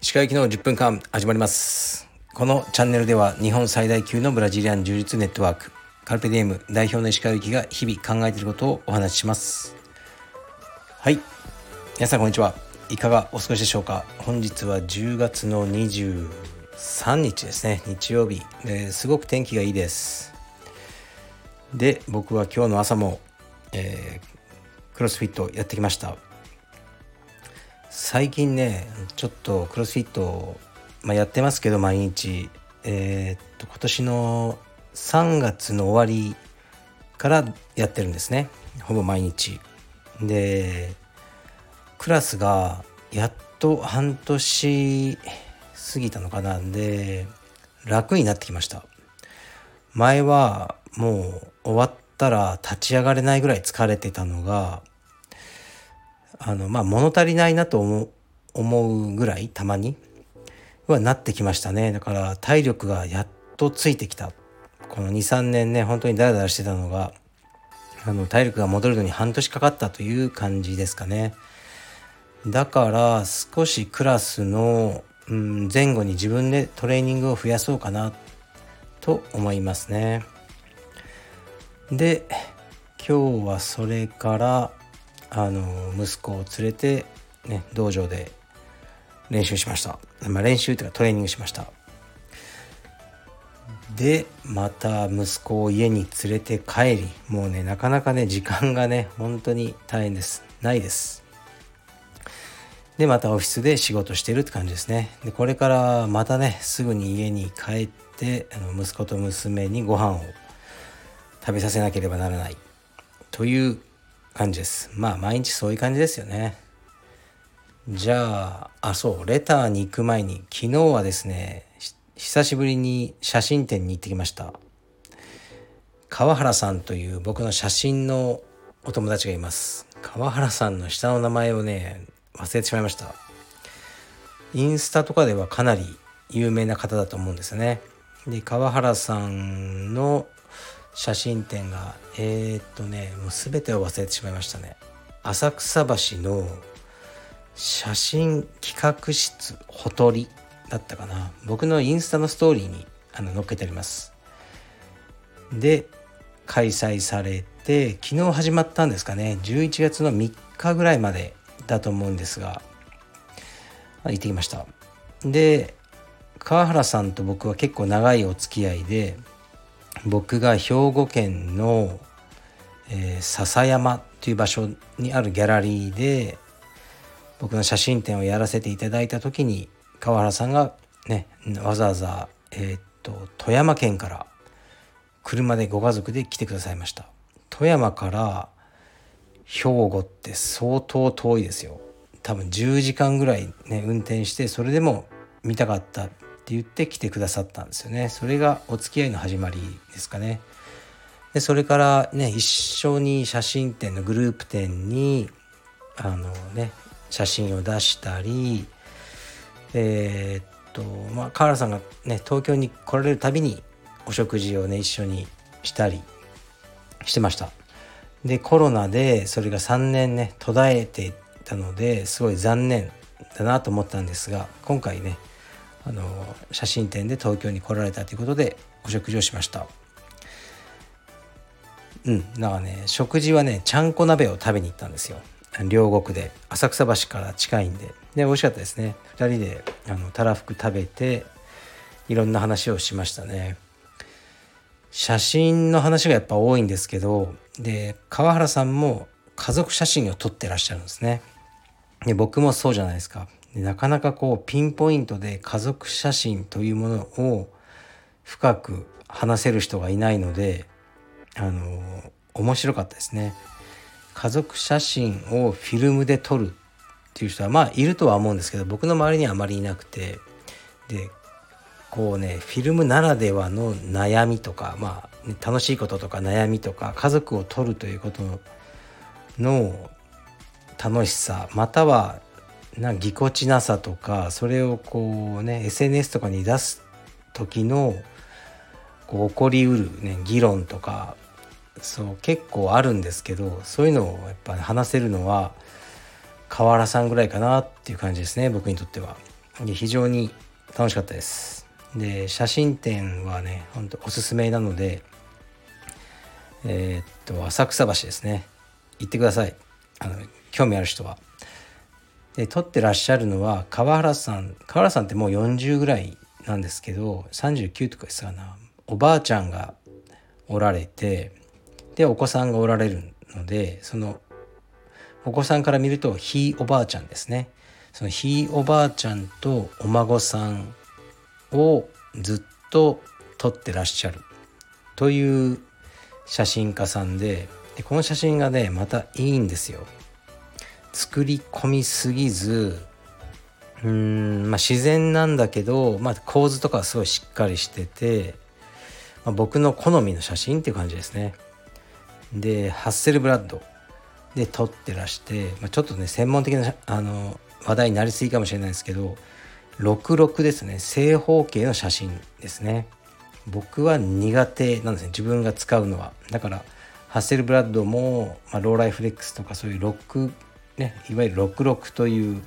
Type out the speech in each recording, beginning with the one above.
石川行きの10分間始まります。このチャンネルでは日本最大級のブラジリアン柔術ネットワークカルペディエム代表の石川行きが日々考えていることをお話しします。はい。皆さんこんにちは。いかがお過ごしでしょうか。本日は10月の23日ですね。日曜日。ですごく天気がいいです。で僕は今日の朝も、えー、クロスフィットやってきました。最近ねちょっとクロスフィット、まあ、やってますけど毎日。えー、っと今年の3月の終わりからやってるんですね。ほぼ毎日。でクラスがやっと半年過ぎたのかな。んで楽になってきました。前はもう終わったら立ち上がれないぐらい疲れてたのがあのまあ物足りないなと思う思うぐらいたまにはなってきましたね。だから体力がやっとついてきた。この23年ね本当にダラダラしてたのがあの体力が戻るのに半年かかったという感じですかね。だから少しクラスの、うん、前後に自分でトレーニングを増やそうかなと思いますね。で今日はそれからあの息子を連れて、ね、道場で練習しました、まあ、練習というかトレーニングしました。でまた息子を家に連れて帰りもうねなかなかね時間がね本当に大変です。ないです。でまたオフィスで仕事してるって感じですね。でこれからまたねすぐに家に帰ってあの息子と娘にご飯を食べさせなければならない。という感じです。まあ毎日そういう感じですよね。じゃああそうレターに行く前に昨日はですね久しぶりに写真展に行ってきました。川原さんという僕の写真のお友達がいます。川原さんの下の名前をね忘れてしまいました。インスタとかではかなり有名な方だと思うんですよね。で川原さんの写真展がえー、っとねもう全てを忘れてしまいましたね。浅草橋の写真企画室ほとりだったかな。僕のインスタのストーリーにあの載っけてあります。で開催されて昨日始まったんですかね。11月の3日ぐらいまでだと思うんですが行ってきました。で川原さんと僕は結構長いお付き合いで僕が兵庫県の、えー、笹山という場所にあるギャラリーで僕の写真展をやらせていただいた時に川原さんがねわざわざ、えー、っと富山県から車でご家族で来てくださいました。富山から兵庫って相当遠いですよ。多分10時間ぐらいね運転してそれでも見たかったって言って来てくださったんですよね。それがお付き合いの始まりですかね。でそれからね一緒に写真展のグループ展にあのね写真を出したりえー、っとまあ河原さんがね東京に来られるたびにお食事をね一緒にしたりしてました。でコロナでそれが3年ね途絶えていたのですごい残念だなと思ったんですが今回ねあの写真展で東京に来られたということでお食事をしました。うんだかね食事はねちゃんこ鍋を食べに行ったんですよ。両国で。浅草橋から近いんで。で美味しかったですね。2人であのたらふく食べていろんな話をしましたね。写真の話がやっぱ多いんですけどで川原さんも家族写真を撮ってらっしゃるんですね。で僕もそうじゃないですか。なかなかこうピンポイントで家族写真というものを深く話せる人がいないのであの面白かったですね。家族写真をフィルムで撮るっていう人はまあいるとは思うんですけど僕の周りにはあまりいなくてでこうねフィルムならではの悩みとかまあ、ね、楽しいこととか悩みとか家族を撮るということの楽しさまたはなぎこちなさとかそれをこうね SNS とかに出す時のこう起こりうる、ね、議論とかそう結構あるんですけどそういうのをやっぱ話せるのは河原さんぐらいかなっていう感じですね僕にとっては。で非常に楽しかったです。で写真展はねほんとおすすめなのでえー、っと浅草橋ですね行ってくださいあの興味ある人は。で撮ってらっしゃるのは川原さん川原さんってもう40ぐらいなんですけど39とかですかな。おばあちゃんがおられてでお子さんがおられるのでそのお子さんから見るとひいおばあちゃんですね。そのひいおばあちゃんとお孫さんをずっと撮ってらっしゃるという写真家さんででこの写真がねまたいいんですよ。作り込みすぎずうーんまあ自然なんだけど、まあ、構図とかはすごいしっかりしてて、まあ、僕の好みの写真っていう感じですね。でハッセルブラッドで撮ってらして、まあ、ちょっとね専門的なあの話題になりすぎかもしれないですけど66ですね正方形の写真ですね。僕は苦手なんですね自分が使うのは。だからハッセルブラッドも、まあ、ローライフレックスとかそういうロックねいわゆる66という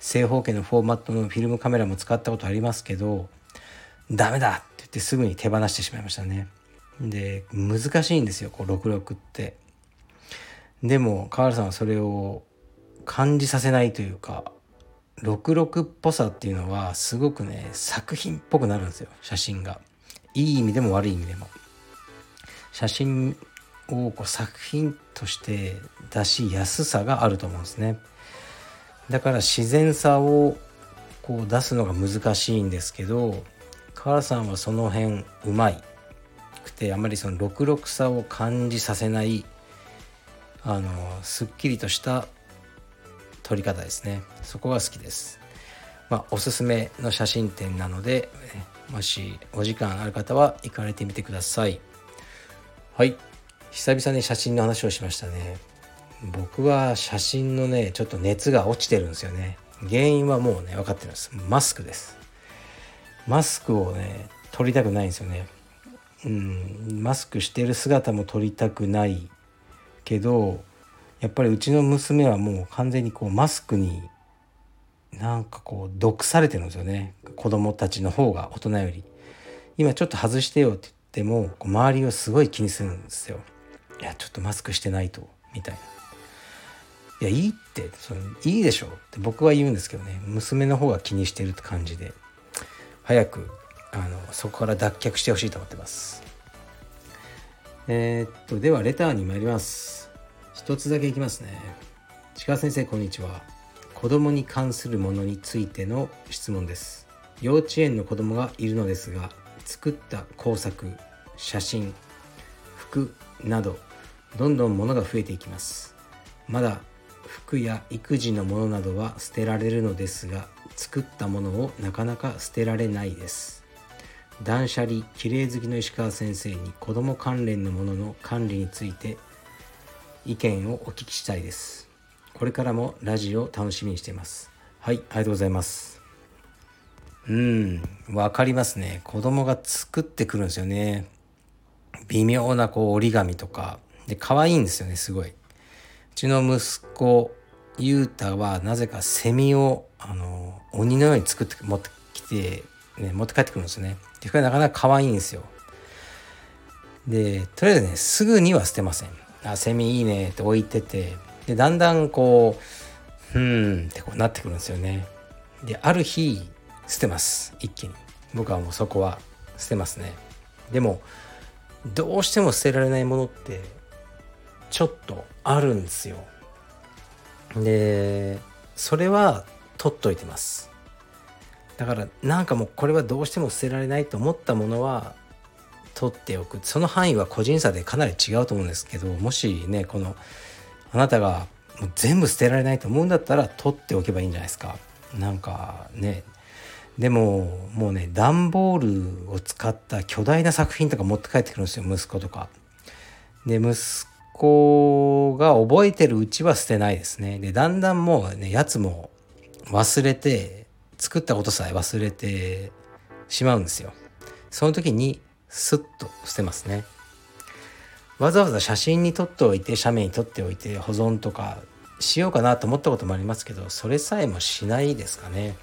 正方形のフォーマットのフィルムカメラも使ったことありますけどダメだって言ってすぐに手放してしまいましたね。で難しいんですよこう66って。でも河原さんはそれを感じさせないというか66っぽさっていうのはすごくね作品っぽくなるんですよ写真が。いい意味でも悪い意味でも。写真をこう作品として出しやすさがあると思うんですね。だから自然さをこう出すのが難しいんですけど河原さんはその辺うまいくてあまりその66さを感じさせないあのすっきりとした撮り方ですね。そこが好きです。まあおすすめの写真展なのでもしお時間ある方は行かれてみてください。はい。久々に写真の話をしましたね。僕は写真のねちょっと熱が落ちてるんですよね。原因はもうね分かってるんです。マスクです。マスクをね撮りたくないんですよね。うんマスクしてる姿も撮りたくないけどやっぱりうちの娘はもう完全にこうマスクになんかこう毒されてるんですよね。子供たちの方が大人より。今ちょっと外してよって言っても周りをすごい気にするんですよ。いやちょっとマスクしてないとみたいな。いやいいってそのいいでしょ。って僕は言うんですけどね娘の方が気にしてるって感じで早くあのそこから脱却してほしいと思ってます。えー、っとではレターに参ります。一つだけいきますね。鹿先生こんにちは。子供に関するものについての質問です。幼稚園の子供がいるのですが作った工作写真服などどんどん物が増えていきます。まだ服や育児のものなどは捨てられるのですが作ったものをなかなか捨てられないです。断捨離きれい好きの石川先生に子供関連のものの管理について意見をお聞きしたいです。これからもラジオを楽しみにしています。はいありがとうございます。うんわかりますね。子供が作ってくるんですよね。微妙なこう折り紙とか。で可愛いんですよねすごい。うちの息子ゆうたはなぜかセミをあの鬼のように作って持ってきて、ね、持って帰ってくるんですよね。でこれなかなか可愛いんですよ。でとりあえずねすぐには捨てません。あセミいいねって置いててでだんだんこううんってこうなってくるんですよね。である日捨てます。一気に。僕はもうそこは捨てますね。でもどうしても捨てられないものってちょっとあるんですよ。でそれは取っといてます。だからなんかもうこれはどうしても捨てられないと思ったものは取っておく。その範囲は個人差でかなり違うと思うんですけどもしねこのあなたがもう全部捨てられないと思うんだったら取っておけばいいんじゃないですか。なんかね。でももうね段ボールを使った巨大な作品とか持って帰ってくるんですよ息子とか。で息子が覚えてるうちは捨てないですね。でだんだんもうねやつも忘れて作ったことさえ忘れてしまうんですよ。その時にスッと捨てますね。わざわざ写真に撮っておいて写メに撮っておいて保存とかしようかなと思ったこともありますけどそれさえもしないですかね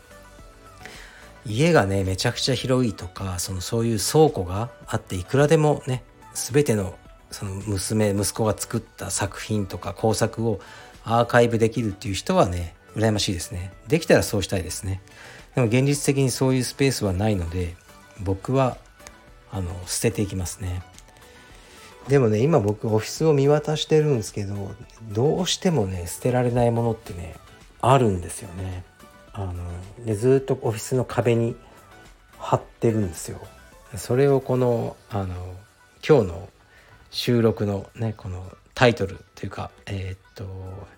家がねめちゃくちゃ広いとかそのそういう倉庫があっていくらでもね全てのその娘息子が作った作品とか工作をアーカイブできるっていう人はね羨ましいですね。できたらそうしたいですね。でも現実的にそういうスペースはないので僕はあの捨てていきますね。でもね今僕オフィスを見渡してるんですけどどうしてもね捨てられないものってねあるんですよね。あのでずっとオフィスの壁に貼ってるんですよ。それをこのあの今日の収録のねこのタイトルというかえー、っと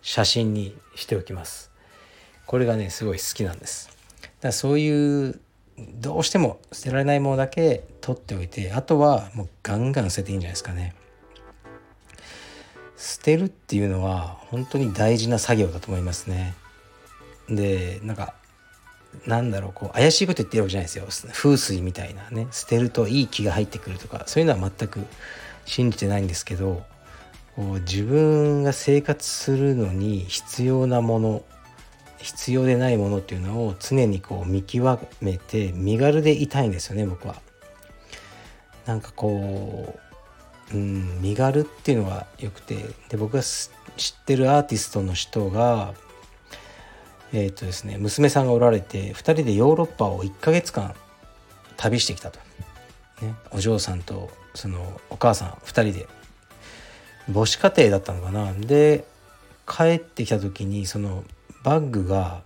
写真にしておきます。これがねすごい好きなんです。だからそういうどうしても捨てられないものだけ取っておいてあとはもうガンガン捨てていいんじゃないですかね。捨てるっていうのは本当に大事な作業だと思いますね。でなんかなんだろうこう怪しいこと言ってるわけじゃないですよ。風水みたいなね捨てるといい気が入ってくるとかそういうのは全く信じてないんですけど自分が生活するのに必要なもの必要でないものっていうのを常にこう見極めて身軽でいたいんですよね僕は。なんかこう、うん、身軽っていうのがよくてで僕が知ってるアーティストの人がえっ、ー、とですね娘さんがおられて2人でヨーロッパを1ヶ月間旅してきたと。ね、お嬢さんとそのお母さん2人で母子家庭だったのかなで帰ってきた時にそのバッグが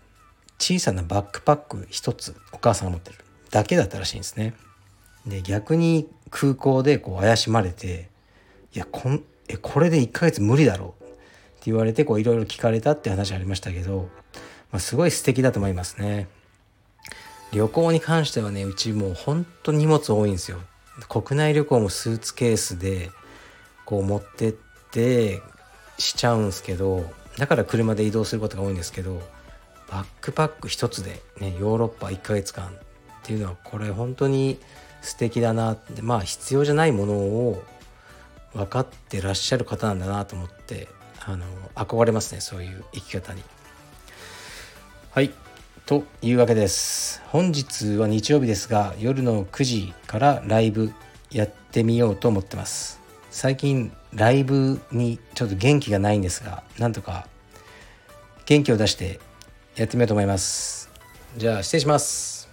小さなバックパック1つお母さんが持ってるだけだったらしいんですね。で逆に空港でこう怪しまれて「いやこんえこれで1ヶ月無理だろう」って言われていろいろ聞かれたって話ありましたけど、まあ、すごい素敵だと思いますね。旅行に関してはねうちもうほんと荷物多いんですよ。国内旅行もスーツケースでこう持ってってしちゃうんすけどだから車で移動することが多いんですけどバックパック一つでねヨーロッパ1ヶ月間っていうのはこれ本当に素敵だなってまあ必要じゃないものを分かってらっしゃる方なんだなと思ってあの憧れますねそういう生き方に。はいというわけです。本日は日曜日ですが夜の9時からライブやってみようと思ってます。最近ライブにちょっと元気がないんですがなんとか元気を出してやってみようと思いますじゃあ失礼します